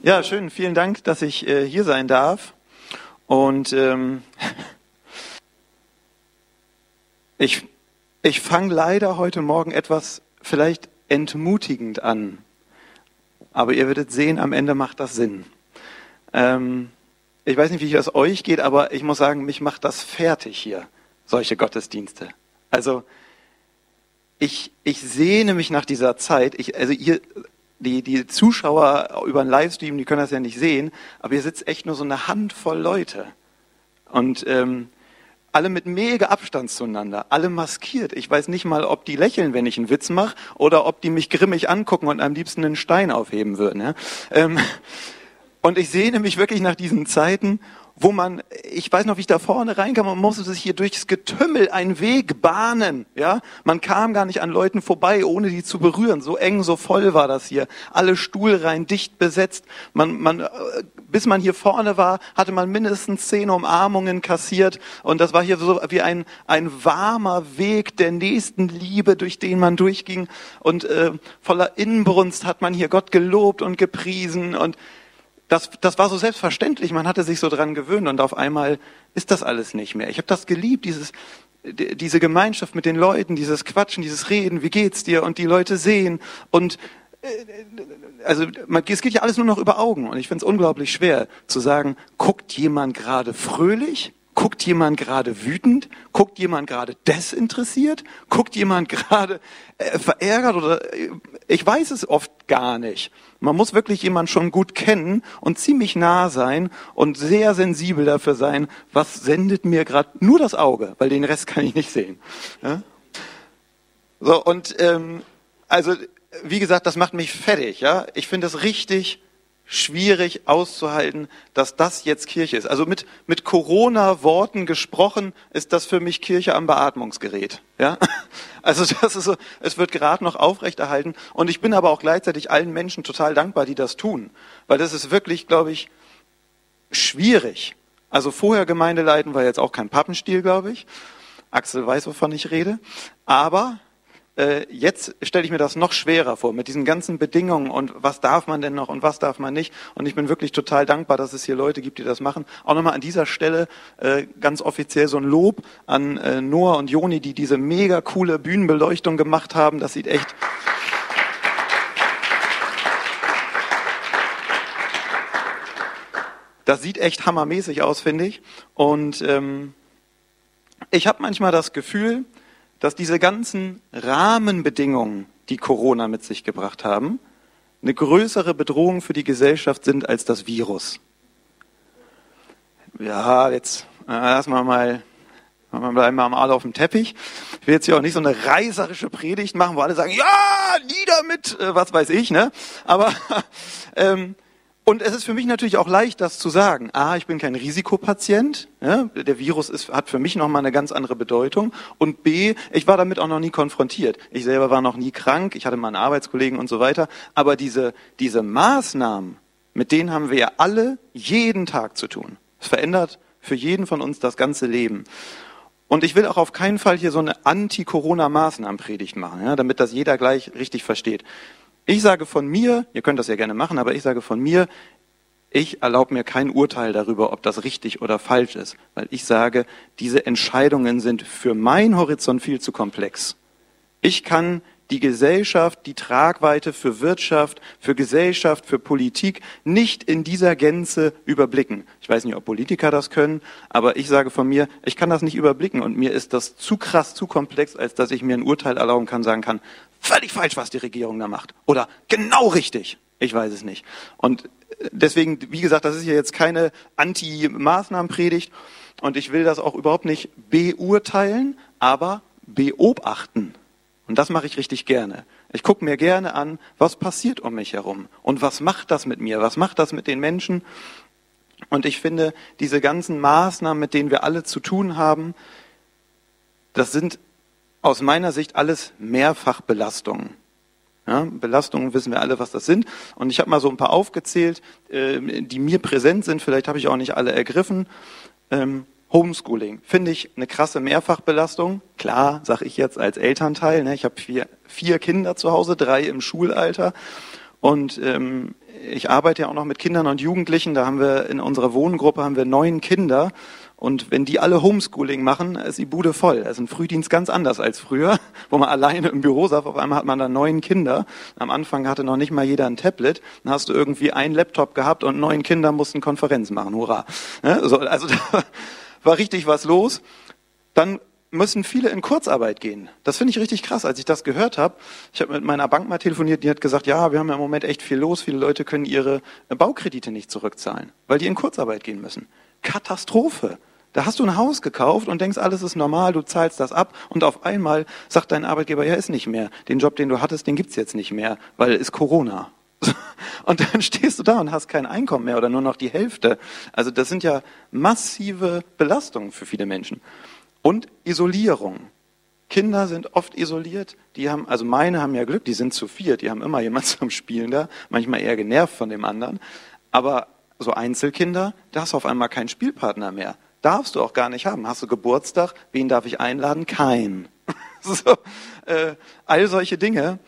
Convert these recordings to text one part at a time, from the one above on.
Ja, schön. Vielen Dank, dass ich äh, hier sein darf. Und ähm, ich, ich fange leider heute Morgen etwas vielleicht entmutigend an. Aber ihr werdet sehen, am Ende macht das Sinn. Ähm, ich weiß nicht, wie es euch geht, aber ich muss sagen, mich macht das fertig hier, solche Gottesdienste. Also ich, ich sehne mich nach dieser Zeit. Ich, also ihr, die, die Zuschauer über den Livestream, die können das ja nicht sehen, aber hier sitzt echt nur so eine Handvoll Leute. Und ähm, alle mit mega Abstand zueinander, alle maskiert. Ich weiß nicht mal, ob die lächeln, wenn ich einen Witz mache, oder ob die mich grimmig angucken und am liebsten einen Stein aufheben würden. Ja? Ähm, und ich sehne mich wirklich nach diesen Zeiten, wo man, ich weiß noch, wie ich da vorne reinkam, man musste sich hier durchs Getümmel einen Weg bahnen, ja. Man kam gar nicht an Leuten vorbei, ohne die zu berühren. So eng, so voll war das hier. Alle Stuhlreihen dicht besetzt. Man, man, äh, bis man hier vorne war, hatte man mindestens zehn Umarmungen kassiert. Und das war hier so wie ein, ein warmer Weg der nächsten Liebe, durch den man durchging. Und äh, voller Inbrunst hat man hier Gott gelobt und gepriesen und das, das war so selbstverständlich, man hatte sich so dran gewöhnt und auf einmal ist das alles nicht mehr. Ich habe das geliebt, dieses, diese Gemeinschaft mit den Leuten, dieses Quatschen, dieses Reden, wie geht's dir? Und die Leute sehen. Und äh, also man, es geht ja alles nur noch über Augen. Und ich finde es unglaublich schwer zu sagen, guckt jemand gerade fröhlich Guckt jemand gerade wütend? Guckt jemand gerade desinteressiert? Guckt jemand gerade äh, verärgert oder äh, ich weiß es oft gar nicht. Man muss wirklich jemand schon gut kennen und ziemlich nah sein und sehr sensibel dafür sein, was sendet mir gerade nur das Auge, weil den Rest kann ich nicht sehen. Ja? So und ähm, also wie gesagt, das macht mich fertig. Ja, ich finde es richtig schwierig auszuhalten, dass das jetzt Kirche ist. Also mit, mit Corona-Worten gesprochen ist das für mich Kirche am Beatmungsgerät. Ja? Also das ist so, es wird gerade noch aufrechterhalten. Und ich bin aber auch gleichzeitig allen Menschen total dankbar, die das tun. Weil das ist wirklich, glaube ich, schwierig. Also vorher Gemeinde leiten war jetzt auch kein Pappenstiel, glaube ich. Axel weiß, wovon ich rede. Aber jetzt stelle ich mir das noch schwerer vor mit diesen ganzen Bedingungen und was darf man denn noch und was darf man nicht. Und ich bin wirklich total dankbar, dass es hier Leute gibt, die das machen. Auch nochmal an dieser Stelle äh, ganz offiziell so ein Lob an äh, Noah und Joni, die diese mega coole Bühnenbeleuchtung gemacht haben. Das sieht echt Das sieht echt hammermäßig aus, finde ich. Und ähm, ich habe manchmal das Gefühl, dass diese ganzen Rahmenbedingungen, die Corona mit sich gebracht haben, eine größere Bedrohung für die Gesellschaft sind als das Virus. Ja, jetzt äh, lassen wir mal, wir bleiben mal auf dem Teppich. Ich will jetzt hier auch nicht so eine reißerische Predigt machen, wo alle sagen, ja, nieder mit, äh, was weiß ich, ne? Aber ähm, und es ist für mich natürlich auch leicht, das zu sagen. A, ich bin kein Risikopatient. Ja, der Virus ist, hat für mich nochmal eine ganz andere Bedeutung. Und B, ich war damit auch noch nie konfrontiert. Ich selber war noch nie krank. Ich hatte mal einen Arbeitskollegen und so weiter. Aber diese, diese Maßnahmen, mit denen haben wir ja alle jeden Tag zu tun. Es verändert für jeden von uns das ganze Leben. Und ich will auch auf keinen Fall hier so eine Anti-Corona-Maßnahmenpredigt machen, ja, damit das jeder gleich richtig versteht. Ich sage von mir, ihr könnt das ja gerne machen, aber ich sage von mir, ich erlaube mir kein Urteil darüber, ob das richtig oder falsch ist, weil ich sage, diese Entscheidungen sind für meinen Horizont viel zu komplex. Ich kann die Gesellschaft, die Tragweite für Wirtschaft, für Gesellschaft, für Politik nicht in dieser Gänze überblicken. Ich weiß nicht, ob Politiker das können, aber ich sage von mir, ich kann das nicht überblicken und mir ist das zu krass, zu komplex, als dass ich mir ein Urteil erlauben kann, sagen kann, völlig falsch, was die Regierung da macht. Oder genau richtig. Ich weiß es nicht. Und deswegen, wie gesagt, das ist ja jetzt keine Anti-Maßnahmenpredigt. Und ich will das auch überhaupt nicht beurteilen, aber beobachten. Und das mache ich richtig gerne. Ich gucke mir gerne an, was passiert um mich herum und was macht das mit mir, was macht das mit den Menschen. Und ich finde, diese ganzen Maßnahmen, mit denen wir alle zu tun haben, das sind aus meiner Sicht alles Mehrfachbelastungen. Ja, Belastungen wissen wir alle, was das sind. Und ich habe mal so ein paar aufgezählt, äh, die mir präsent sind. Vielleicht habe ich auch nicht alle ergriffen. Ähm, Homeschooling finde ich eine krasse Mehrfachbelastung. Klar, sage ich jetzt als Elternteil. Ne, ich habe vier, vier Kinder zu Hause, drei im Schulalter. Und ähm, ich arbeite ja auch noch mit Kindern und Jugendlichen. Da haben wir in unserer Wohngruppe haben wir neun Kinder. Und wenn die alle Homeschooling machen, ist die Bude voll. Ist ein Frühdienst ganz anders als früher, wo man alleine im Büro saß. Auf einmal hat man da neun Kinder. Am Anfang hatte noch nicht mal jeder ein Tablet. Dann hast du irgendwie einen Laptop gehabt und neun Kinder mussten Konferenz machen. Hurra. Also da war richtig was los. Dann müssen viele in Kurzarbeit gehen. Das finde ich richtig krass. Als ich das gehört habe, ich habe mit meiner Bank mal telefoniert, die hat gesagt, ja, wir haben ja im Moment echt viel los. Viele Leute können ihre Baukredite nicht zurückzahlen, weil die in Kurzarbeit gehen müssen. Katastrophe. Da hast du ein Haus gekauft und denkst, alles ist normal, du zahlst das ab und auf einmal sagt dein Arbeitgeber, ja, ist nicht mehr. Den Job, den du hattest, den gibt's jetzt nicht mehr, weil ist Corona. Und dann stehst du da und hast kein Einkommen mehr oder nur noch die Hälfte. Also das sind ja massive Belastungen für viele Menschen. Und Isolierung. Kinder sind oft isoliert. Die haben, also meine haben ja Glück, die sind zu viert, die haben immer jemand zum Spielen da, manchmal eher genervt von dem anderen. Aber so Einzelkinder, da hast du auf einmal keinen Spielpartner mehr. Darfst du auch gar nicht haben. Hast du Geburtstag? Wen darf ich einladen? Kein. so, äh, all solche Dinge.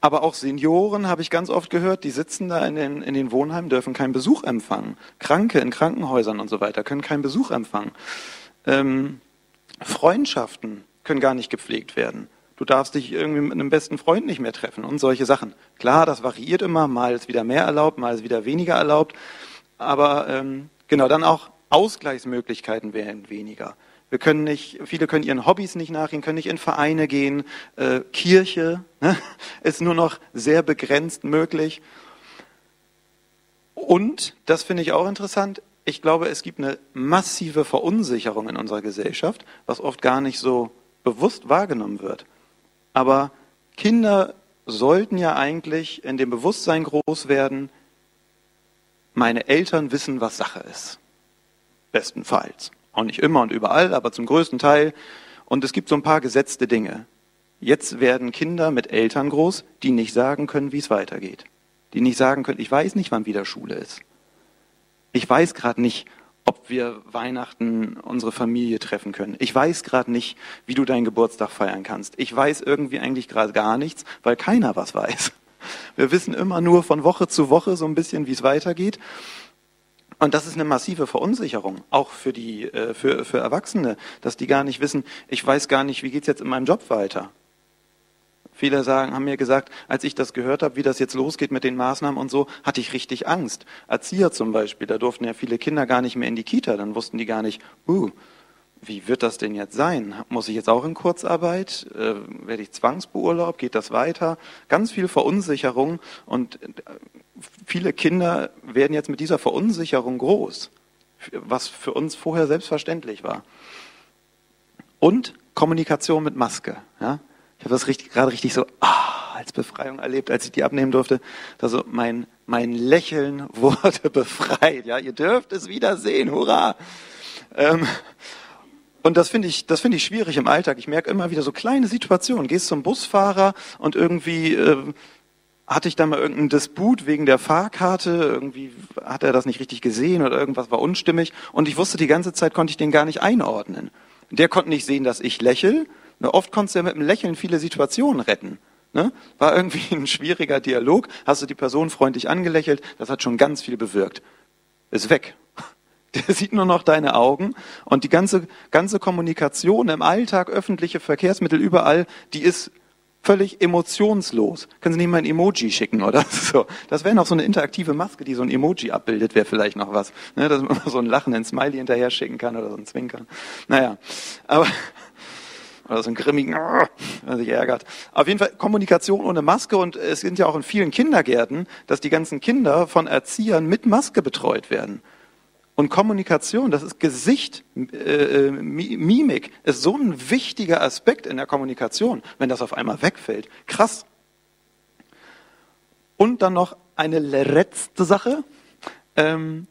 Aber auch Senioren habe ich ganz oft gehört, die sitzen da in den, in den Wohnheimen, dürfen keinen Besuch empfangen. Kranke in Krankenhäusern und so weiter können keinen Besuch empfangen. Ähm, Freundschaften können gar nicht gepflegt werden. Du darfst dich irgendwie mit einem besten Freund nicht mehr treffen und solche Sachen. Klar, das variiert immer, mal ist wieder mehr erlaubt, mal ist wieder weniger erlaubt. Aber ähm, genau, dann auch Ausgleichsmöglichkeiten werden weniger. Wir können nicht, viele können ihren Hobbys nicht nachgehen, können nicht in Vereine gehen. Äh, Kirche ne, ist nur noch sehr begrenzt möglich. Und, das finde ich auch interessant, ich glaube, es gibt eine massive Verunsicherung in unserer Gesellschaft, was oft gar nicht so bewusst wahrgenommen wird. Aber Kinder sollten ja eigentlich in dem Bewusstsein groß werden, meine Eltern wissen, was Sache ist. Bestenfalls. Auch nicht immer und überall, aber zum größten Teil. Und es gibt so ein paar gesetzte Dinge. Jetzt werden Kinder mit Eltern groß, die nicht sagen können, wie es weitergeht. Die nicht sagen können, ich weiß nicht, wann wieder Schule ist. Ich weiß gerade nicht, ob wir Weihnachten unsere Familie treffen können. Ich weiß gerade nicht, wie du deinen Geburtstag feiern kannst. Ich weiß irgendwie eigentlich gerade gar nichts, weil keiner was weiß. Wir wissen immer nur von Woche zu Woche so ein bisschen, wie es weitergeht. Und das ist eine massive Verunsicherung, auch für die, äh, für, für Erwachsene, dass die gar nicht wissen, ich weiß gar nicht, wie geht's jetzt in meinem Job weiter. Viele sagen, haben mir gesagt, als ich das gehört habe, wie das jetzt losgeht mit den Maßnahmen und so, hatte ich richtig Angst. Erzieher zum Beispiel, da durften ja viele Kinder gar nicht mehr in die Kita, dann wussten die gar nicht, uh, wie wird das denn jetzt sein? Muss ich jetzt auch in Kurzarbeit? Äh, werde ich zwangsbeurlaubt? Geht das weiter? Ganz viel Verunsicherung und äh, viele Kinder werden jetzt mit dieser Verunsicherung groß, was für uns vorher selbstverständlich war. Und Kommunikation mit Maske. Ja? Ich habe das richtig, gerade richtig so ah, als Befreiung erlebt, als ich die abnehmen durfte. Also mein, mein Lächeln wurde befreit. Ja, ihr dürft es wieder sehen. Hurra! Ähm, und das finde ich, das ich schwierig im Alltag. Ich merke immer wieder so kleine Situationen. Gehst zum Busfahrer und irgendwie äh, hatte ich da mal irgendeinen Disput wegen der Fahrkarte, irgendwie hat er das nicht richtig gesehen oder irgendwas war unstimmig und ich wusste die ganze Zeit, konnte ich den gar nicht einordnen. Der konnte nicht sehen, dass ich lächel. Oft konntest du ja mit einem Lächeln viele Situationen retten. Ne? War irgendwie ein schwieriger Dialog, hast du die Person freundlich angelächelt, das hat schon ganz viel bewirkt. Ist weg. Der sieht nur noch deine Augen und die ganze, ganze Kommunikation im Alltag, öffentliche Verkehrsmittel, überall, die ist völlig emotionslos. Können Sie nicht mal ein Emoji schicken, oder? So. Das wäre noch so eine interaktive Maske, die so ein Emoji abbildet, wäre vielleicht noch was. Ne, dass man so ein lachenden Smiley hinterher schicken kann oder so ein Zwinkern. Naja, aber oder so ein grimmigen, der sich ärgert. Auf jeden Fall Kommunikation ohne Maske und es sind ja auch in vielen Kindergärten, dass die ganzen Kinder von Erziehern mit Maske betreut werden. Und Kommunikation, das ist Gesicht, äh, äh Mimik, ist so ein wichtiger Aspekt in der Kommunikation, wenn das auf einmal wegfällt. Krass. Und dann noch eine letzte Sache. Ähm,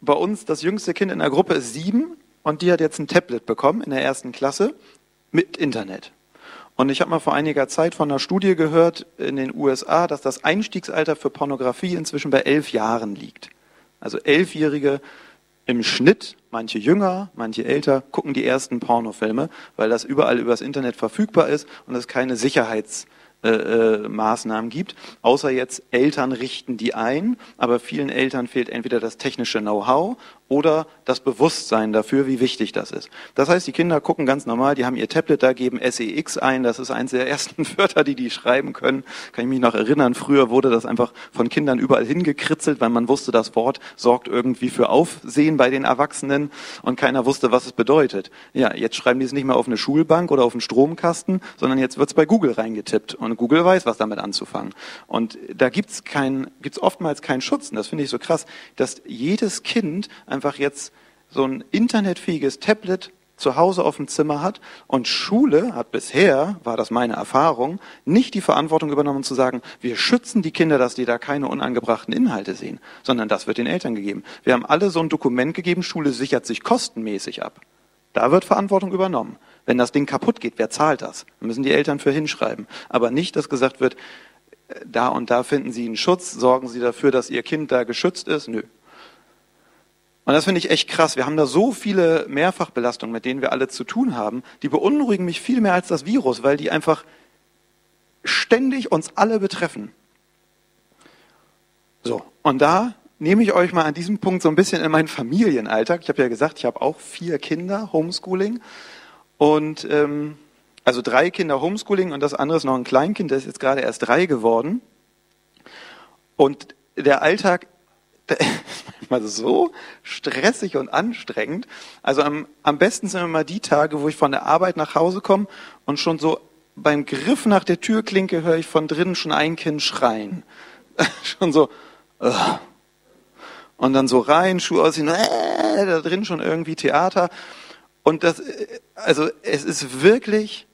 bei uns, das jüngste Kind in der Gruppe ist sieben und die hat jetzt ein Tablet bekommen in der ersten Klasse mit Internet. Und ich habe mal vor einiger Zeit von einer Studie gehört in den USA, dass das Einstiegsalter für Pornografie inzwischen bei elf Jahren liegt. Also elfjährige im Schnitt, manche jünger, manche älter, gucken die ersten Pornofilme, weil das überall übers Internet verfügbar ist und es keine Sicherheitsbedenken äh, äh, Maßnahmen gibt, außer jetzt Eltern richten die ein, aber vielen Eltern fehlt entweder das technische Know-how oder das Bewusstsein dafür, wie wichtig das ist. Das heißt, die Kinder gucken ganz normal, die haben ihr Tablet da, geben SEX ein, das ist eines der ersten Wörter, die die schreiben können. Kann ich mich noch erinnern, früher wurde das einfach von Kindern überall hingekritzelt, weil man wusste, das Wort sorgt irgendwie für Aufsehen bei den Erwachsenen und keiner wusste, was es bedeutet. Ja, jetzt schreiben die es nicht mehr auf eine Schulbank oder auf einen Stromkasten, sondern jetzt wird es bei Google reingetippt. Und Google weiß, was damit anzufangen. Und da gibt's kein, gibt's oftmals keinen Schutz. Und das finde ich so krass, dass jedes Kind einfach jetzt so ein internetfähiges Tablet zu Hause auf dem Zimmer hat und Schule hat bisher, war das meine Erfahrung, nicht die Verantwortung übernommen zu sagen, wir schützen die Kinder, dass die da keine unangebrachten Inhalte sehen, sondern das wird den Eltern gegeben. Wir haben alle so ein Dokument gegeben, Schule sichert sich kostenmäßig ab. Da wird Verantwortung übernommen. Wenn das Ding kaputt geht, wer zahlt das? Da müssen die Eltern für hinschreiben. Aber nicht, dass gesagt wird, äh, da und da finden Sie einen Schutz, sorgen Sie dafür, dass Ihr Kind da geschützt ist. Nö. Und das finde ich echt krass. Wir haben da so viele Mehrfachbelastungen, mit denen wir alle zu tun haben, die beunruhigen mich viel mehr als das Virus, weil die einfach ständig uns alle betreffen. So, und da nehme ich euch mal an diesem Punkt so ein bisschen in meinen Familienalltag. Ich habe ja gesagt, ich habe auch vier Kinder, Homeschooling. Und ähm, also drei Kinder Homeschooling und das andere ist noch ein Kleinkind, der ist jetzt gerade erst drei geworden. Und der Alltag manchmal so stressig und anstrengend. Also am, am besten sind immer die Tage, wo ich von der Arbeit nach Hause komme und schon so beim Griff nach der Türklinke höre ich von drinnen schon ein Kind schreien. schon so. Uh. Und dann so rein, Schuhe ausziehen, äh, da drin schon irgendwie Theater. Und das, also es ist wirklich,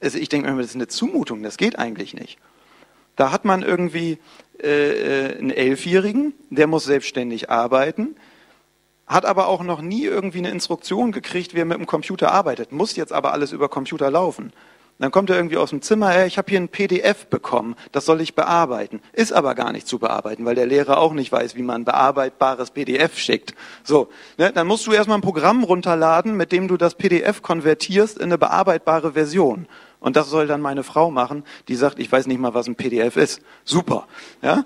also ich denke mir, das ist eine Zumutung, das geht eigentlich nicht. Da hat man irgendwie äh, äh, einen Elfjährigen, der muss selbstständig arbeiten, hat aber auch noch nie irgendwie eine Instruktion gekriegt, wie er mit dem Computer arbeitet, muss jetzt aber alles über Computer laufen. Dann kommt er irgendwie aus dem Zimmer, hey, ich habe hier ein PDF bekommen, das soll ich bearbeiten. Ist aber gar nicht zu bearbeiten, weil der Lehrer auch nicht weiß, wie man bearbeitbares PDF schickt. So, ne, dann musst du erstmal ein Programm runterladen, mit dem du das PDF konvertierst in eine bearbeitbare Version. Und das soll dann meine Frau machen, die sagt, ich weiß nicht mal, was ein PDF ist. Super. Ja?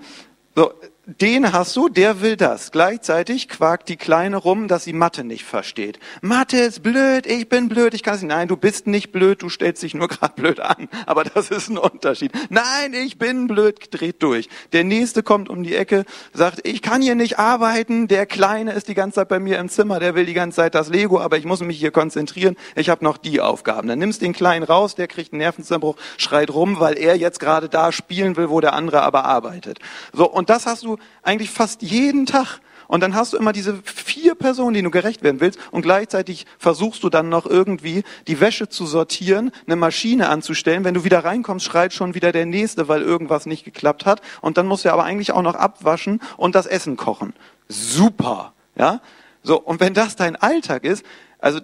So, den hast du, der will das. Gleichzeitig quakt die Kleine rum, dass sie Mathe nicht versteht. Mathe ist blöd, ich bin blöd, ich kann es nicht. Nein, du bist nicht blöd, du stellst dich nur gerade blöd an. Aber das ist ein Unterschied. Nein, ich bin blöd, dreht durch. Der Nächste kommt um die Ecke, sagt, ich kann hier nicht arbeiten, der Kleine ist die ganze Zeit bei mir im Zimmer, der will die ganze Zeit das Lego, aber ich muss mich hier konzentrieren, ich habe noch die Aufgaben. Dann nimmst den Kleinen raus, der kriegt einen Nervenzusammenbruch, schreit rum, weil er jetzt gerade da spielen will, wo der andere aber arbeitet. So, und das hast du eigentlich fast jeden Tag. Und dann hast du immer diese vier Personen, denen du gerecht werden willst, und gleichzeitig versuchst du dann noch irgendwie die Wäsche zu sortieren, eine Maschine anzustellen. Wenn du wieder reinkommst, schreit schon wieder der Nächste, weil irgendwas nicht geklappt hat. Und dann musst du aber eigentlich auch noch abwaschen und das Essen kochen. Super, ja? So. Und wenn das dein Alltag ist, also,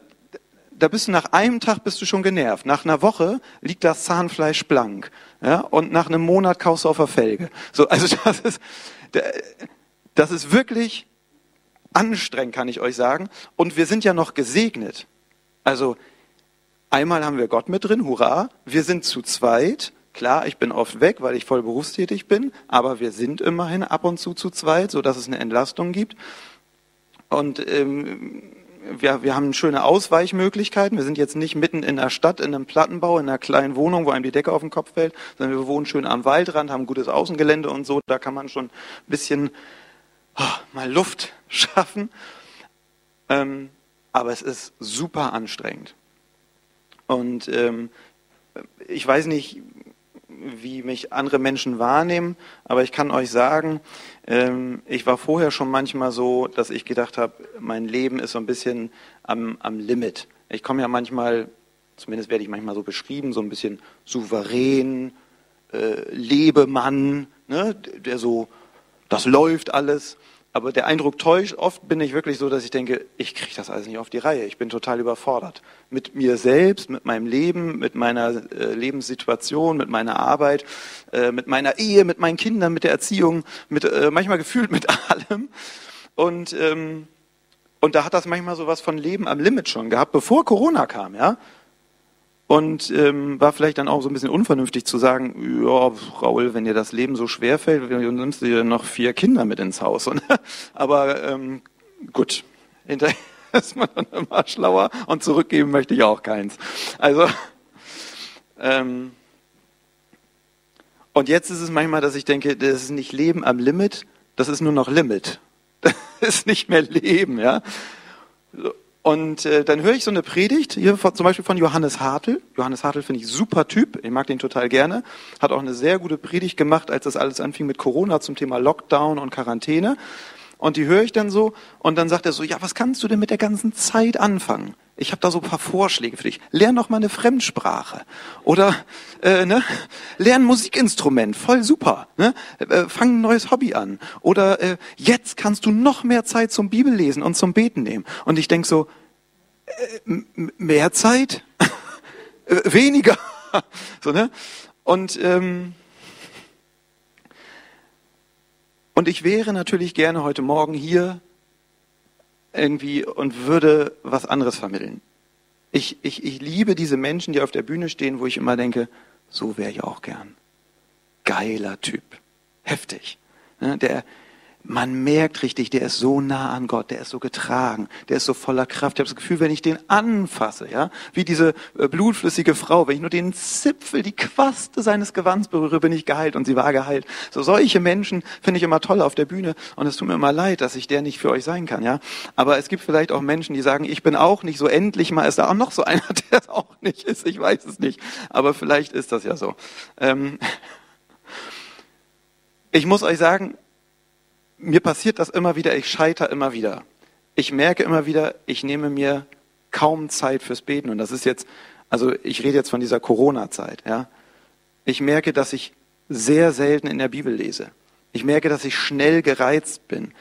da bist du nach einem Tag bist du schon genervt. Nach einer Woche liegt das Zahnfleisch blank. Ja, und nach einem Monat kaufst du auf der Felge. So, also das ist, das ist wirklich anstrengend, kann ich euch sagen. Und wir sind ja noch gesegnet. Also einmal haben wir Gott mit drin, hurra. Wir sind zu zweit. Klar, ich bin oft weg, weil ich voll berufstätig bin, aber wir sind immerhin ab und zu zu zweit, so dass es eine Entlastung gibt. Und ähm, wir, wir haben schöne Ausweichmöglichkeiten. Wir sind jetzt nicht mitten in der Stadt, in einem Plattenbau, in einer kleinen Wohnung, wo einem die Decke auf den Kopf fällt, sondern wir wohnen schön am Waldrand, haben gutes Außengelände und so. Da kann man schon ein bisschen oh, mal Luft schaffen. Ähm, aber es ist super anstrengend. Und ähm, ich weiß nicht, wie mich andere Menschen wahrnehmen, aber ich kann euch sagen, ähm, ich war vorher schon manchmal so, dass ich gedacht habe, mein Leben ist so ein bisschen am, am Limit. Ich komme ja manchmal, zumindest werde ich manchmal so beschrieben, so ein bisschen souverän, äh, Lebemann, ne, der so, das läuft alles. Aber der Eindruck täuscht. Oft bin ich wirklich so, dass ich denke, ich kriege das alles nicht auf die Reihe. Ich bin total überfordert. Mit mir selbst, mit meinem Leben, mit meiner äh, Lebenssituation, mit meiner Arbeit, äh, mit meiner Ehe, mit meinen Kindern, mit der Erziehung, mit, äh, manchmal gefühlt mit allem. Und, ähm, und da hat das manchmal so was von Leben am Limit schon gehabt, bevor Corona kam, ja. Und ähm, war vielleicht dann auch so ein bisschen unvernünftig zu sagen, ja, Raul, wenn dir das Leben so schwer fällt, nimmst du dir noch vier Kinder mit ins Haus. Und, aber ähm, gut, hinterher ist man dann immer schlauer und zurückgeben möchte ich auch keins. Also ähm, und jetzt ist es manchmal, dass ich denke, das ist nicht Leben am Limit, das ist nur noch Limit. Das ist nicht mehr Leben, ja. Und äh, dann höre ich so eine Predigt, hier von, zum Beispiel von Johannes Hartl. Johannes Hartl finde ich super Typ, ich mag den total gerne. Hat auch eine sehr gute Predigt gemacht, als das alles anfing mit Corona zum Thema Lockdown und Quarantäne. Und die höre ich dann so und dann sagt er so, ja, was kannst du denn mit der ganzen Zeit anfangen? Ich habe da so ein paar Vorschläge für dich. Lern noch mal eine Fremdsprache oder äh, ne? lern Musikinstrument, voll super. Ne? Äh, fang ein neues Hobby an oder äh, jetzt kannst du noch mehr Zeit zum Bibellesen und zum Beten nehmen. Und ich denk so, äh, mehr Zeit, äh, weniger, so ne? Und ähm, und ich wäre natürlich gerne heute Morgen hier irgendwie und würde was anderes vermitteln. Ich, ich, ich liebe diese Menschen, die auf der Bühne stehen, wo ich immer denke, so wäre ich auch gern. Geiler Typ. Heftig. Ne, der, man merkt richtig, der ist so nah an Gott, der ist so getragen, der ist so voller Kraft. Ich habe das Gefühl, wenn ich den anfasse, ja, wie diese äh, blutflüssige Frau, wenn ich nur den Zipfel, die Quaste seines Gewands berühre, bin ich geheilt und sie war geheilt. So solche Menschen finde ich immer toll auf der Bühne und es tut mir immer leid, dass ich der nicht für euch sein kann, ja. Aber es gibt vielleicht auch Menschen, die sagen, ich bin auch nicht so endlich mal ist da auch noch so einer, der es auch nicht ist. Ich weiß es nicht, aber vielleicht ist das ja so. Ähm ich muss euch sagen, mir passiert das immer wieder, ich scheitere immer wieder. Ich merke immer wieder, ich nehme mir kaum Zeit fürs Beten. Und das ist jetzt, also ich rede jetzt von dieser Corona-Zeit, ja. Ich merke, dass ich sehr selten in der Bibel lese. Ich merke, dass ich schnell gereizt bin.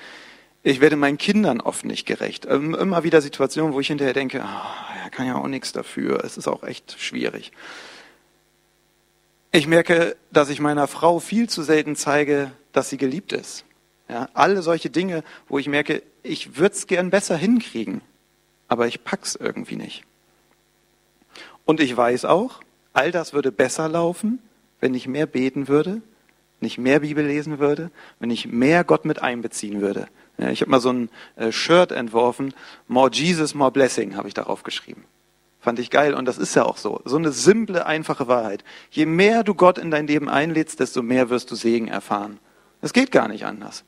Ich werde meinen Kindern oft nicht gerecht. Ähm, immer wieder Situationen, wo ich hinterher denke, oh, er kann ja auch nichts dafür. Es ist auch echt schwierig. Ich merke, dass ich meiner Frau viel zu selten zeige, dass sie geliebt ist. Ja, alle solche Dinge, wo ich merke, ich würde es gern besser hinkriegen, aber ich pack's irgendwie nicht. Und ich weiß auch, all das würde besser laufen, wenn ich mehr beten würde, wenn ich mehr Bibel lesen würde, wenn ich mehr Gott mit einbeziehen würde. Ja, ich habe mal so ein äh, Shirt entworfen, More Jesus, More Blessing, habe ich darauf geschrieben. Fand ich geil und das ist ja auch so. So eine simple, einfache Wahrheit. Je mehr du Gott in dein Leben einlädst, desto mehr wirst du Segen erfahren. Es geht gar nicht anders.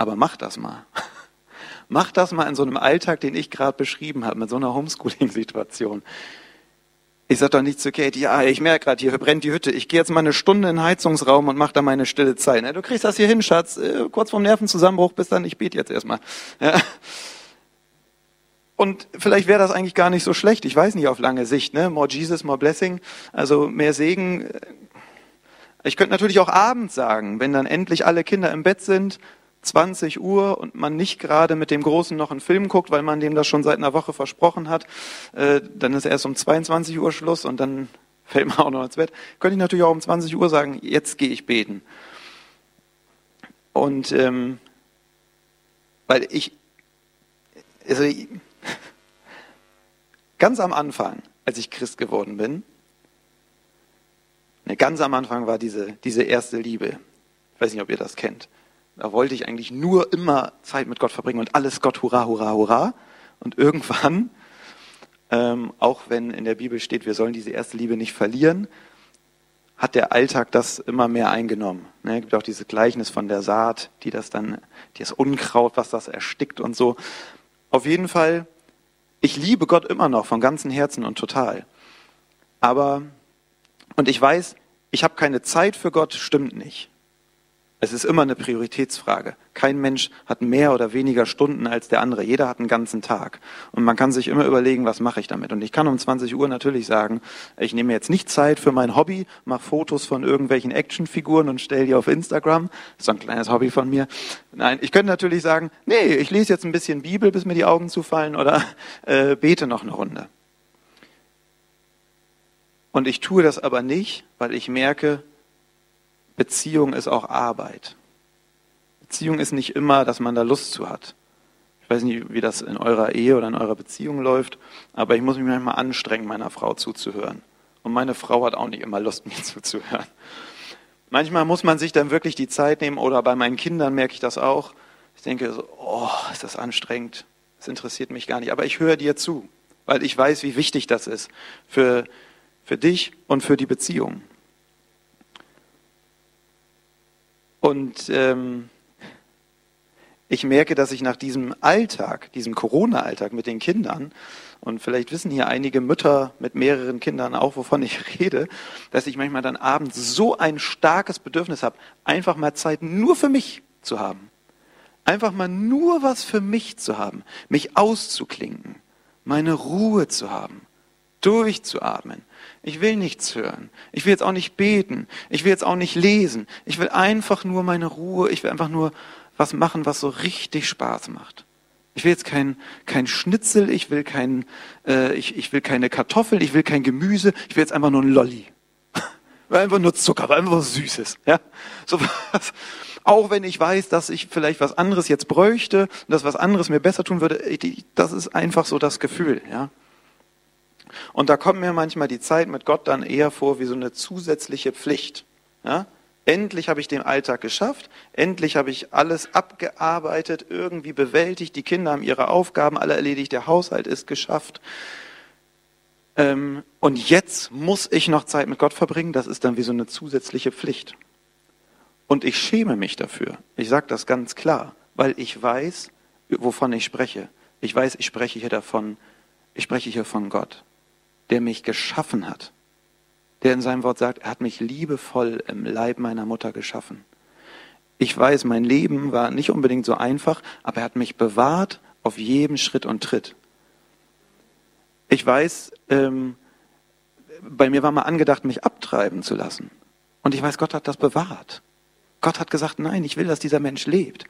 Aber mach das mal. Mach das mal in so einem Alltag, den ich gerade beschrieben habe, mit so einer Homeschooling-Situation. Ich sage doch nicht zu Kate, ja, ich merke gerade, hier brennt die Hütte. Ich gehe jetzt mal eine Stunde in den Heizungsraum und mache da meine stille Zeit. Du kriegst das hier hin, Schatz. Äh, kurz vorm Nervenzusammenbruch, bis dann, ich bete jetzt erstmal. Ja. Und vielleicht wäre das eigentlich gar nicht so schlecht. Ich weiß nicht auf lange Sicht. Ne? More Jesus, more blessing. Also mehr Segen. Ich könnte natürlich auch abends sagen, wenn dann endlich alle Kinder im Bett sind, 20 Uhr und man nicht gerade mit dem Großen noch einen Film guckt, weil man dem das schon seit einer Woche versprochen hat, äh, dann ist erst um 22 Uhr Schluss und dann fällt man auch noch ins Bett. Könnte ich natürlich auch um 20 Uhr sagen, jetzt gehe ich beten. Und ähm, weil ich, also ganz am Anfang, als ich Christ geworden bin, ne, ganz am Anfang war diese, diese erste Liebe. Ich weiß nicht, ob ihr das kennt. Da wollte ich eigentlich nur immer Zeit mit Gott verbringen und alles Gott, hurra, hurra, hurra. Und irgendwann, ähm, auch wenn in der Bibel steht, wir sollen diese erste Liebe nicht verlieren, hat der Alltag das immer mehr eingenommen. Ne, es gibt auch dieses Gleichnis von der Saat, die das dann, das Unkraut, was das erstickt und so. Auf jeden Fall, ich liebe Gott immer noch von ganzem Herzen und total. Aber, und ich weiß, ich habe keine Zeit für Gott, stimmt nicht. Es ist immer eine Prioritätsfrage. Kein Mensch hat mehr oder weniger Stunden als der andere. Jeder hat einen ganzen Tag. Und man kann sich immer überlegen, was mache ich damit. Und ich kann um 20 Uhr natürlich sagen, ich nehme jetzt nicht Zeit für mein Hobby, mache Fotos von irgendwelchen Actionfiguren und stelle die auf Instagram. Das ist so ein kleines Hobby von mir. Nein, ich könnte natürlich sagen, nee, ich lese jetzt ein bisschen Bibel, bis mir die Augen zufallen oder äh, bete noch eine Runde. Und ich tue das aber nicht, weil ich merke, Beziehung ist auch Arbeit. Beziehung ist nicht immer, dass man da Lust zu hat. Ich weiß nicht, wie das in eurer Ehe oder in eurer Beziehung läuft, aber ich muss mich manchmal anstrengen, meiner Frau zuzuhören. Und meine Frau hat auch nicht immer Lust, mir zuzuhören. Manchmal muss man sich dann wirklich die Zeit nehmen, oder bei meinen Kindern merke ich das auch. Ich denke so, oh, ist das anstrengend. Das interessiert mich gar nicht. Aber ich höre dir zu, weil ich weiß, wie wichtig das ist für, für dich und für die Beziehung. Und ähm, ich merke, dass ich nach diesem Alltag, diesem Corona-Alltag mit den Kindern, und vielleicht wissen hier einige Mütter mit mehreren Kindern auch, wovon ich rede, dass ich manchmal dann abends so ein starkes Bedürfnis habe, einfach mal Zeit nur für mich zu haben. Einfach mal nur was für mich zu haben, mich auszuklinken, meine Ruhe zu haben, durchzuatmen. Ich will nichts hören. Ich will jetzt auch nicht beten. Ich will jetzt auch nicht lesen. Ich will einfach nur meine Ruhe. Ich will einfach nur was machen, was so richtig Spaß macht. Ich will jetzt kein, kein Schnitzel, ich will, kein, äh, ich, ich will keine Kartoffeln, ich will kein Gemüse, ich will jetzt einfach nur ein Lolli. einfach nur Zucker, einfach was Süßes. Ja? So was. Auch wenn ich weiß, dass ich vielleicht was anderes jetzt bräuchte dass was anderes mir besser tun würde, das ist einfach so das Gefühl. Ja? Und da kommt mir manchmal die Zeit mit Gott dann eher vor wie so eine zusätzliche Pflicht. Ja? Endlich habe ich den Alltag geschafft, endlich habe ich alles abgearbeitet, irgendwie bewältigt, die Kinder haben ihre Aufgaben alle erledigt, der Haushalt ist geschafft. Ähm, und jetzt muss ich noch Zeit mit Gott verbringen, das ist dann wie so eine zusätzliche Pflicht. Und ich schäme mich dafür, ich sage das ganz klar, weil ich weiß, wovon ich spreche. Ich weiß, ich spreche hier davon, ich spreche hier von Gott, der mich geschaffen hat der in seinem Wort sagt, er hat mich liebevoll im Leib meiner Mutter geschaffen. Ich weiß, mein Leben war nicht unbedingt so einfach, aber er hat mich bewahrt auf jedem Schritt und Tritt. Ich weiß, ähm, bei mir war mal angedacht, mich abtreiben zu lassen. Und ich weiß, Gott hat das bewahrt. Gott hat gesagt, nein, ich will, dass dieser Mensch lebt.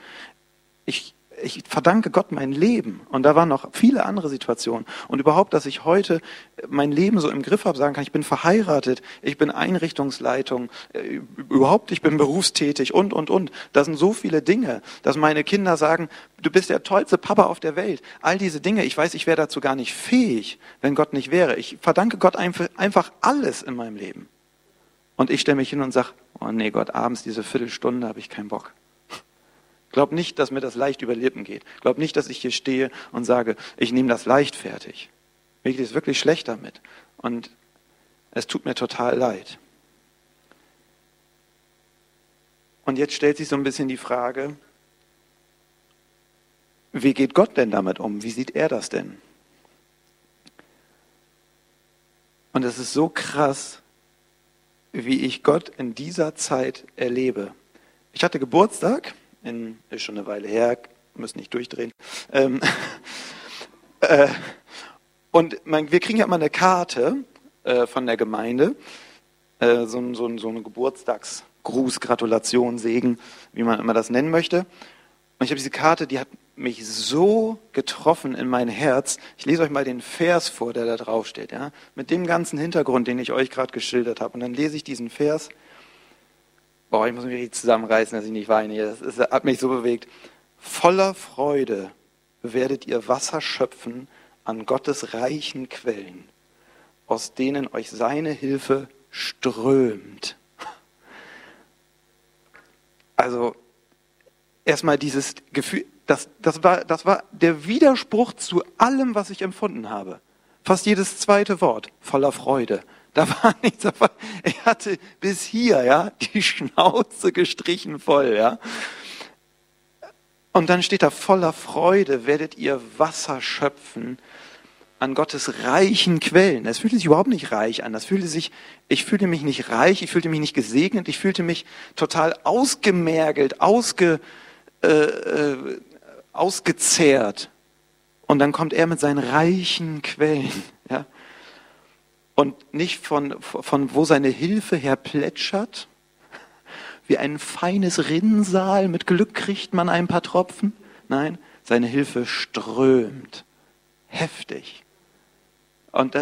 Ich ich verdanke Gott mein Leben. Und da waren noch viele andere Situationen. Und überhaupt, dass ich heute mein Leben so im Griff habe, sagen kann, ich bin verheiratet, ich bin Einrichtungsleitung, äh, überhaupt, ich bin berufstätig und, und, und. Das sind so viele Dinge, dass meine Kinder sagen, du bist der tollste Papa auf der Welt. All diese Dinge, ich weiß, ich wäre dazu gar nicht fähig, wenn Gott nicht wäre. Ich verdanke Gott einfach alles in meinem Leben. Und ich stelle mich hin und sage, oh nee, Gott, abends diese Viertelstunde habe ich keinen Bock. Glaub nicht, dass mir das leicht über Lippen geht. Glaub nicht, dass ich hier stehe und sage, ich nehme das leichtfertig. Mir geht es wirklich schlecht damit. Und es tut mir total leid. Und jetzt stellt sich so ein bisschen die Frage, wie geht Gott denn damit um? Wie sieht er das denn? Und es ist so krass, wie ich Gott in dieser Zeit erlebe. Ich hatte Geburtstag in, ist schon eine Weile her, müssen nicht durchdrehen. Ähm, äh, und man, wir kriegen ja immer eine Karte äh, von der Gemeinde, äh, so, so, so eine Geburtstagsgruß, Gratulation, Segen, wie man immer das nennen möchte. Und ich habe diese Karte, die hat mich so getroffen in mein Herz. Ich lese euch mal den Vers vor, der da drauf steht, ja, mit dem ganzen Hintergrund, den ich euch gerade geschildert habe. Und dann lese ich diesen Vers boah, ich muss mich richtig zusammenreißen, dass ich nicht weine. Das, das hat mich so bewegt. Voller Freude werdet ihr Wasser schöpfen an Gottes reichen Quellen, aus denen euch seine Hilfe strömt. Also erstmal dieses Gefühl, das, das, war, das war der Widerspruch zu allem, was ich empfunden habe. Fast jedes zweite Wort voller Freude, da war nichts dabei. Ich hatte bis hier, ja, die Schnauze gestrichen voll, ja. Und dann steht da voller Freude werdet ihr Wasser schöpfen an Gottes reichen Quellen. Das fühlte sich überhaupt nicht reich an. Das fühlte sich, ich fühlte mich nicht reich, ich fühlte mich nicht gesegnet, ich fühlte mich total ausgemergelt, ausge, äh, äh, ausgezehrt. Und dann kommt er mit seinen reichen Quellen, ja und nicht von, von wo seine Hilfe her plätschert. Wie ein feines Rinnsal, mit Glück kriegt man ein paar Tropfen. Nein, seine Hilfe strömt. Heftig. Und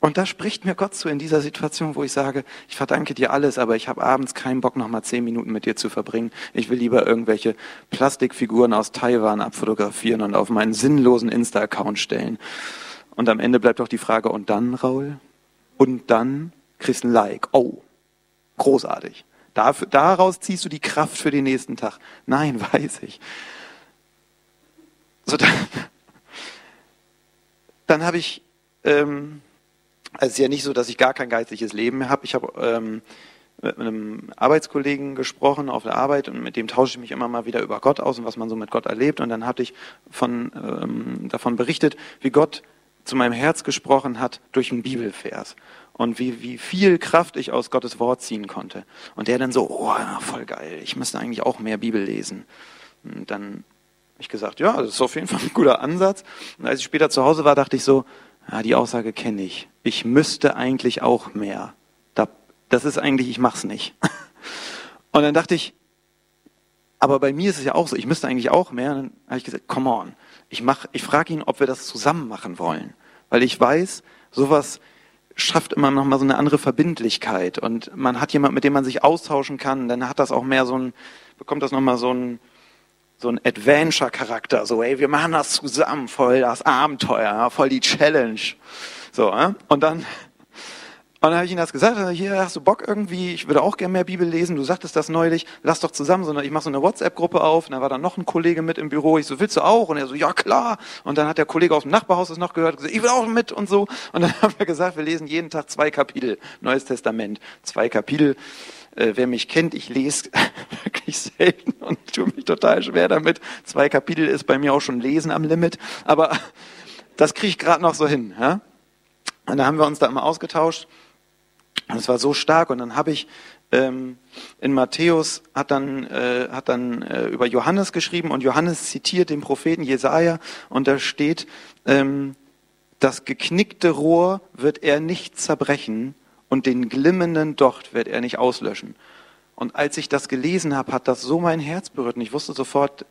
Und da spricht mir Gott zu in dieser Situation, wo ich sage, ich verdanke dir alles, aber ich habe abends keinen Bock, noch mal zehn Minuten mit dir zu verbringen. Ich will lieber irgendwelche Plastikfiguren aus Taiwan abfotografieren und auf meinen sinnlosen Insta-Account stellen. Und am Ende bleibt doch die Frage, und dann, Raul? Und dann kriegst du ein Like. Oh, großartig. Daraus ziehst du die Kraft für den nächsten Tag. Nein, weiß ich. So, dann, dann habe ich... Ähm, also es ist ja nicht so, dass ich gar kein geistliches Leben mehr habe. Ich habe ähm, mit einem Arbeitskollegen gesprochen auf der Arbeit und mit dem tausche ich mich immer mal wieder über Gott aus und was man so mit Gott erlebt. Und dann hatte ich von, ähm, davon berichtet, wie Gott zu meinem Herz gesprochen hat durch einen Bibelvers und wie, wie viel Kraft ich aus Gottes Wort ziehen konnte. Und der dann so, oh, voll geil, ich müsste eigentlich auch mehr Bibel lesen. Und dann habe ich gesagt, ja, das ist auf jeden Fall ein guter Ansatz. Und als ich später zu Hause war, dachte ich so, ja, die Aussage kenne ich. Ich müsste eigentlich auch mehr. Das ist eigentlich, ich mach's nicht. Und dann dachte ich, aber bei mir ist es ja auch so, ich müsste eigentlich auch mehr. Und dann habe ich gesagt, come on. Ich, mach, ich frage ihn, ob wir das zusammen machen wollen. Weil ich weiß, sowas schafft immer noch mal so eine andere Verbindlichkeit. Und man hat jemand, mit dem man sich austauschen kann. Dann hat das auch mehr so ein, bekommt das noch mal so ein, so ein Adventure-Charakter, so, ey, wir machen das zusammen, voll das Abenteuer, voll die Challenge. So, äh? und dann, und dann habe ich ihm das gesagt, hier hast du Bock irgendwie, ich würde auch gerne mehr Bibel lesen, du sagtest das neulich, lass doch zusammen, sondern ich mache so eine WhatsApp-Gruppe auf, und da war dann noch ein Kollege mit im Büro, ich so, willst du auch? Und er so, ja klar. Und dann hat der Kollege aus dem Nachbarhaus das noch gehört, gesagt, ich will auch mit und so. Und dann haben wir gesagt, wir lesen jeden Tag zwei Kapitel, Neues Testament, zwei Kapitel äh, wer mich kennt, ich lese wirklich selten und tue mich total schwer damit. Zwei Kapitel ist bei mir auch schon Lesen am Limit, aber das kriege ich gerade noch so hin. Ja? Und da haben wir uns da immer ausgetauscht und es war so stark und dann habe ich ähm, in Matthäus hat dann äh, hat dann äh, über Johannes geschrieben und Johannes zitiert den Propheten Jesaja und da steht ähm, das geknickte Rohr wird er nicht zerbrechen und den glimmenden Docht wird er nicht auslöschen. Und als ich das gelesen habe, hat das so mein Herz berührt und ich wusste sofort,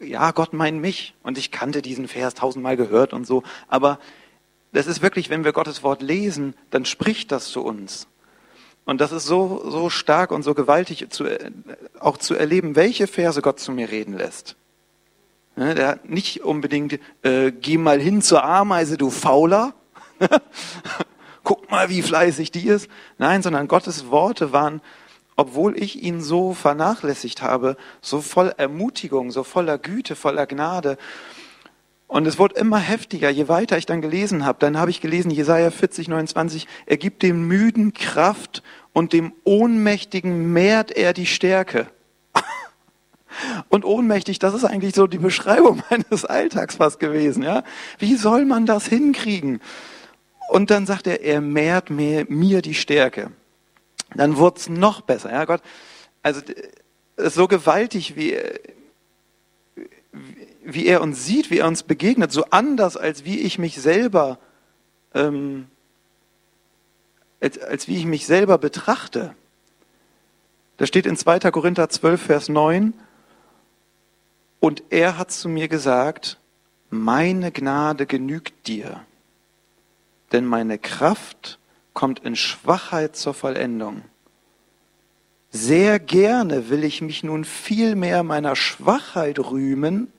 ja, Gott meint mich. Und ich kannte diesen Vers tausendmal gehört und so. Aber das ist wirklich, wenn wir Gottes Wort lesen, dann spricht das zu uns. Und das ist so, so stark und so gewaltig zu, auch zu erleben, welche Verse Gott zu mir reden lässt. Der hat nicht unbedingt, äh, geh mal hin zur Ameise, du Fauler, guck mal, wie fleißig die ist. Nein, sondern Gottes Worte waren, obwohl ich ihn so vernachlässigt habe, so voll Ermutigung, so voller Güte, voller Gnade. Und es wurde immer heftiger, je weiter ich dann gelesen habe. Dann habe ich gelesen, Jesaja 40, 29, er gibt dem Müden Kraft und dem Ohnmächtigen mehrt er die Stärke. Und ohnmächtig, das ist eigentlich so die Beschreibung meines Alltags fast gewesen, ja. Wie soll man das hinkriegen? Und dann sagt er, er mehrt mir, mir die Stärke. Dann wurde es noch besser. Ja, Gott, also so gewaltig, wie, wie er uns sieht, wie er uns begegnet, so anders, als wie ich mich selber, ähm, als, als wie ich mich selber betrachte. Da steht in 2. Korinther 12, Vers 9, und er hat zu mir gesagt, meine Gnade genügt dir denn meine Kraft kommt in Schwachheit zur Vollendung. Sehr gerne will ich mich nun viel mehr meiner Schwachheit rühmen,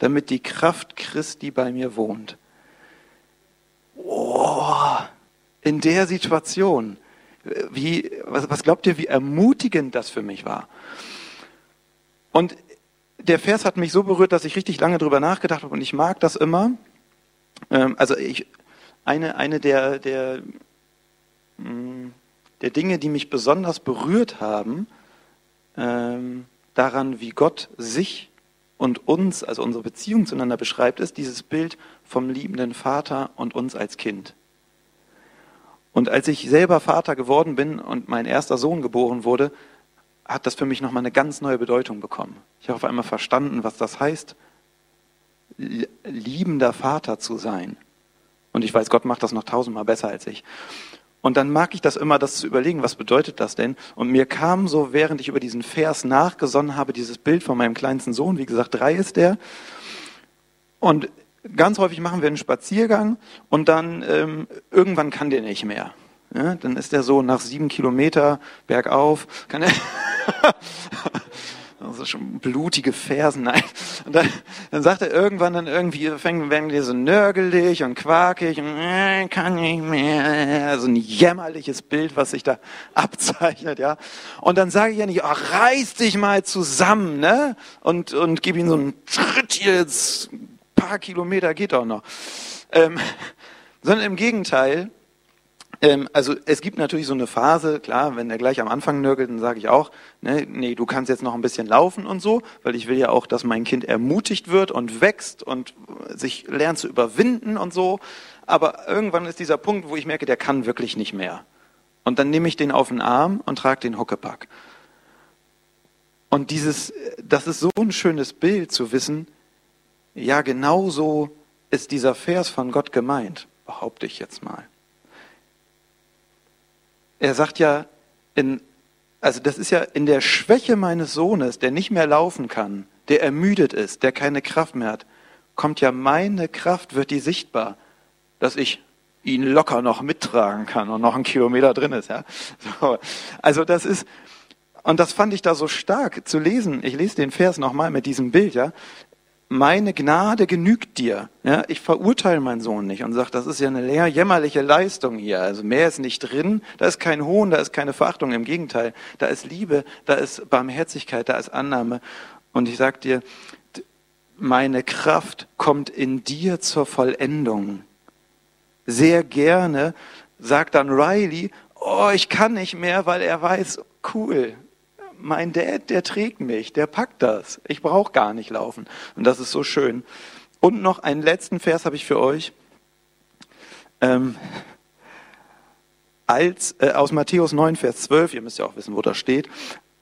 damit die Kraft Christi bei mir wohnt. Oh, in der Situation, wie, was, was glaubt ihr, wie ermutigend das für mich war? Und der Vers hat mich so berührt, dass ich richtig lange drüber nachgedacht habe und ich mag das immer. Ähm, also ich, eine, eine der, der, mm, der Dinge, die mich besonders berührt haben, ähm, daran, wie Gott sich und uns, also unsere Beziehung zueinander beschreibt, ist dieses Bild vom liebenden Vater und uns als Kind. Und als ich selber Vater geworden bin und mein erster Sohn geboren wurde, hat das für mich nochmal eine ganz neue Bedeutung bekommen. Ich habe auf einmal verstanden, was das heißt, liebender Vater zu sein. Und ich weiß, Gott macht das noch tausendmal besser als ich. Und dann mag ich das immer, das zu überlegen, was bedeutet das denn? Und mir kam so, während ich über diesen Vers nachgesonnen habe, dieses Bild von meinem kleinsten Sohn, wie gesagt, drei ist der. Und ganz häufig machen wir einen Spaziergang und dann ähm, irgendwann kann der nicht mehr. Ja, dann ist er so nach sieben Kilometer bergauf, kann er also schon blutige Fersen, nein. Und dann, dann sagt er irgendwann dann irgendwie, fängt, werden die so nörgelig und quakig und äh, kann nicht mehr. So ein jämmerliches Bild, was sich da abzeichnet, ja. Und dann sage ich ja nicht, ach, reiß dich mal zusammen, ne? Und, und gib ihm so einen Tritt jetzt, paar Kilometer geht auch noch. Ähm, sondern im Gegenteil, also es gibt natürlich so eine Phase, klar, wenn er gleich am Anfang nörgelt, dann sage ich auch, ne, nee, du kannst jetzt noch ein bisschen laufen und so, weil ich will ja auch, dass mein Kind ermutigt wird und wächst und sich lernt zu überwinden und so. Aber irgendwann ist dieser Punkt, wo ich merke, der kann wirklich nicht mehr. Und dann nehme ich den auf den Arm und trage den Huckepack. Und dieses, das ist so ein schönes Bild zu wissen, ja, genau so ist dieser Vers von Gott gemeint, behaupte ich jetzt mal. Er sagt ja, in, also das ist ja in der Schwäche meines Sohnes, der nicht mehr laufen kann, der ermüdet ist, der keine Kraft mehr hat, kommt ja meine Kraft, wird die sichtbar, dass ich ihn locker noch mittragen kann und noch ein Kilometer drin ist. Ja? So. Also das ist, und das fand ich da so stark zu lesen. Ich lese den Vers nochmal mit diesem Bild. Ja? Meine Gnade genügt dir. Ja, ich verurteile meinen Sohn nicht und sage, das ist ja eine leer jämmerliche Leistung hier. Also mehr ist nicht drin. Da ist kein Hohn, da ist keine Verachtung. Im Gegenteil, da ist Liebe, da ist Barmherzigkeit, da ist Annahme. Und ich sag dir, meine Kraft kommt in dir zur Vollendung. Sehr gerne sagt dann Riley, oh, ich kann nicht mehr, weil er weiß, cool, mein Dad, der trägt mich, der packt das. Ich brauche gar nicht laufen. Und das ist so schön. Und noch einen letzten Vers habe ich für euch. Ähm, als, äh, aus Matthäus 9, Vers 12, ihr müsst ja auch wissen, wo das steht.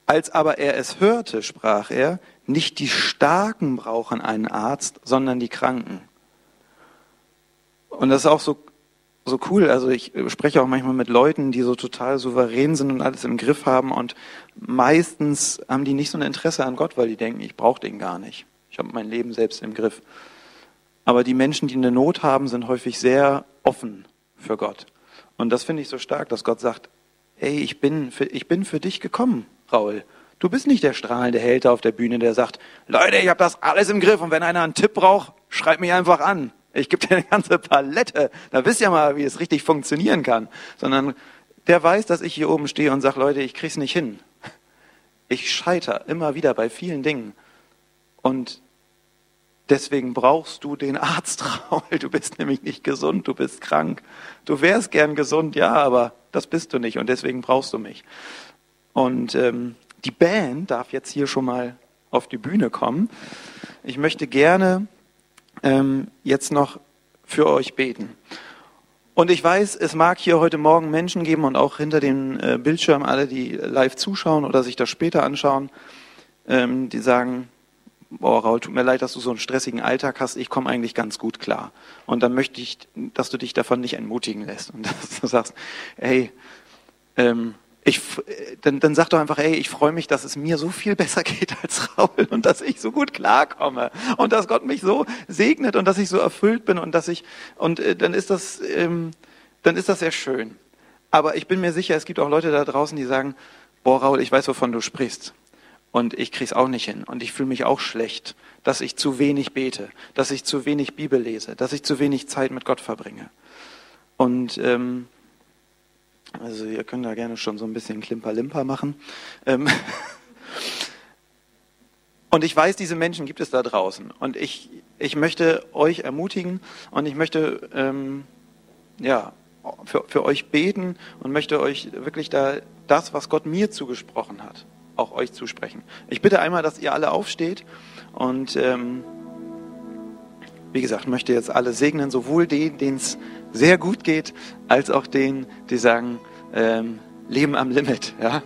Als aber er es hörte, sprach er, nicht die Starken brauchen einen Arzt, sondern die Kranken. Und das ist auch so so cool. Also ich spreche auch manchmal mit Leuten, die so total souverän sind und alles im Griff haben und meistens haben die nicht so ein Interesse an Gott, weil die denken, ich brauche den gar nicht. Ich habe mein Leben selbst im Griff. Aber die Menschen, die eine Not haben, sind häufig sehr offen für Gott. Und das finde ich so stark, dass Gott sagt, hey, ich bin für, ich bin für dich gekommen, Raul. Du bist nicht der strahlende Held auf der Bühne, der sagt, Leute, ich habe das alles im Griff und wenn einer einen Tipp braucht, schreib mich einfach an. Ich gebe dir eine ganze Palette. Da wisst ihr mal, wie es richtig funktionieren kann. Sondern der weiß, dass ich hier oben stehe und sage, Leute, ich krieg's nicht hin. Ich scheiter immer wieder bei vielen Dingen. Und deswegen brauchst du den Arzt, Raul. Du bist nämlich nicht gesund, du bist krank. Du wärst gern gesund, ja, aber das bist du nicht und deswegen brauchst du mich. Und ähm, die Band darf jetzt hier schon mal auf die Bühne kommen. Ich möchte gerne ähm, jetzt noch für euch beten. Und ich weiß, es mag hier heute Morgen Menschen geben und auch hinter den äh, Bildschirmen alle, die live zuschauen oder sich das später anschauen, ähm, die sagen, boah, Raul, tut mir leid, dass du so einen stressigen Alltag hast, ich komme eigentlich ganz gut klar. Und dann möchte ich, dass du dich davon nicht entmutigen lässt und dass du sagst, hey, ähm, ich, dann, dann sag doch einfach, ey, ich freue mich, dass es mir so viel besser geht als Raul und dass ich so gut klarkomme und dass Gott mich so segnet und dass ich so erfüllt bin und dass ich und äh, dann ist das ähm, dann ist das sehr schön. Aber ich bin mir sicher, es gibt auch Leute da draußen, die sagen, boah, Raul, ich weiß, wovon du sprichst und ich krieg's auch nicht hin und ich fühle mich auch schlecht, dass ich zu wenig bete, dass ich zu wenig Bibel lese, dass ich zu wenig Zeit mit Gott verbringe und ähm, also ihr könnt da gerne schon so ein bisschen Klimper-Limper machen. Ähm und ich weiß, diese Menschen gibt es da draußen. Und ich, ich möchte euch ermutigen und ich möchte ähm, ja, für, für euch beten und möchte euch wirklich da das, was Gott mir zugesprochen hat, auch euch zusprechen. Ich bitte einmal, dass ihr alle aufsteht und ähm, wie gesagt, möchte jetzt alle segnen, sowohl den, denen es sehr gut geht, als auch denen, die sagen, ähm, Leben am Limit. Ja?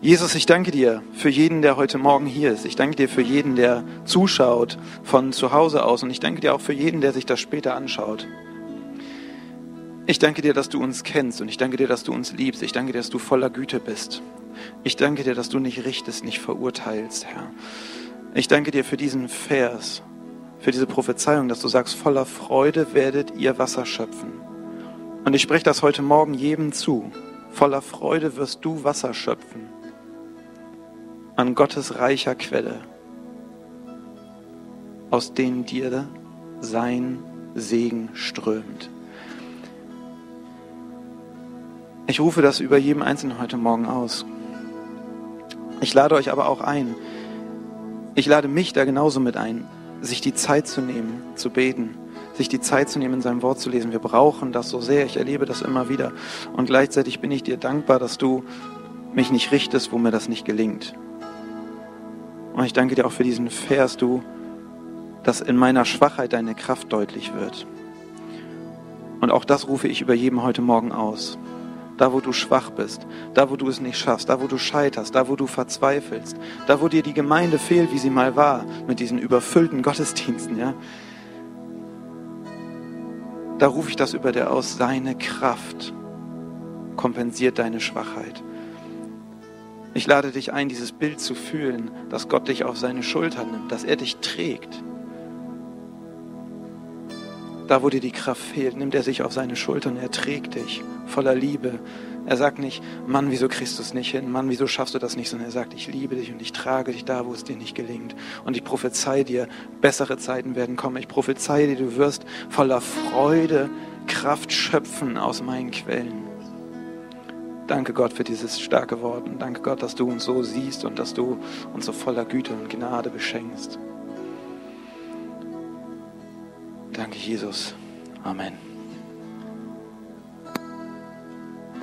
Jesus, ich danke dir für jeden, der heute Morgen hier ist. Ich danke dir für jeden, der zuschaut von zu Hause aus. Und ich danke dir auch für jeden, der sich das später anschaut. Ich danke dir, dass du uns kennst und ich danke dir, dass du uns liebst. Ich danke dir, dass du voller Güte bist. Ich danke dir, dass du nicht richtest, nicht verurteilst, Herr. Ich danke dir für diesen Vers, für diese Prophezeiung, dass du sagst, voller Freude werdet ihr Wasser schöpfen. Und ich spreche das heute Morgen jedem zu. Voller Freude wirst du Wasser schöpfen. An Gottes reicher Quelle, aus denen dir sein Segen strömt. Ich rufe das über jedem Einzelnen heute Morgen aus. Ich lade euch aber auch ein. Ich lade mich da genauso mit ein sich die Zeit zu nehmen, zu beten, sich die Zeit zu nehmen, in seinem Wort zu lesen. Wir brauchen das so sehr. Ich erlebe das immer wieder. Und gleichzeitig bin ich dir dankbar, dass du mich nicht richtest, wo mir das nicht gelingt. Und ich danke dir auch für diesen Vers, du, dass in meiner Schwachheit deine Kraft deutlich wird. Und auch das rufe ich über jedem heute Morgen aus da wo du schwach bist, da wo du es nicht schaffst, da wo du scheiterst, da wo du verzweifelst, da wo dir die Gemeinde fehlt, wie sie mal war, mit diesen überfüllten Gottesdiensten, ja. Da rufe ich das über dir aus, seine Kraft kompensiert deine Schwachheit. Ich lade dich ein, dieses Bild zu fühlen, dass Gott dich auf seine Schultern nimmt, dass er dich trägt da, wo dir die Kraft fehlt, nimmt er sich auf seine Schultern, er trägt dich voller Liebe. Er sagt nicht, Mann, wieso kriegst du es nicht hin? Mann, wieso schaffst du das nicht? Sondern er sagt, ich liebe dich und ich trage dich da, wo es dir nicht gelingt. Und ich prophezei dir, bessere Zeiten werden kommen. Ich prophezei dir, du wirst voller Freude Kraft schöpfen aus meinen Quellen. Danke Gott für dieses starke Wort und danke Gott, dass du uns so siehst und dass du uns so voller Güte und Gnade beschenkst. Danke, Jesus. Amen.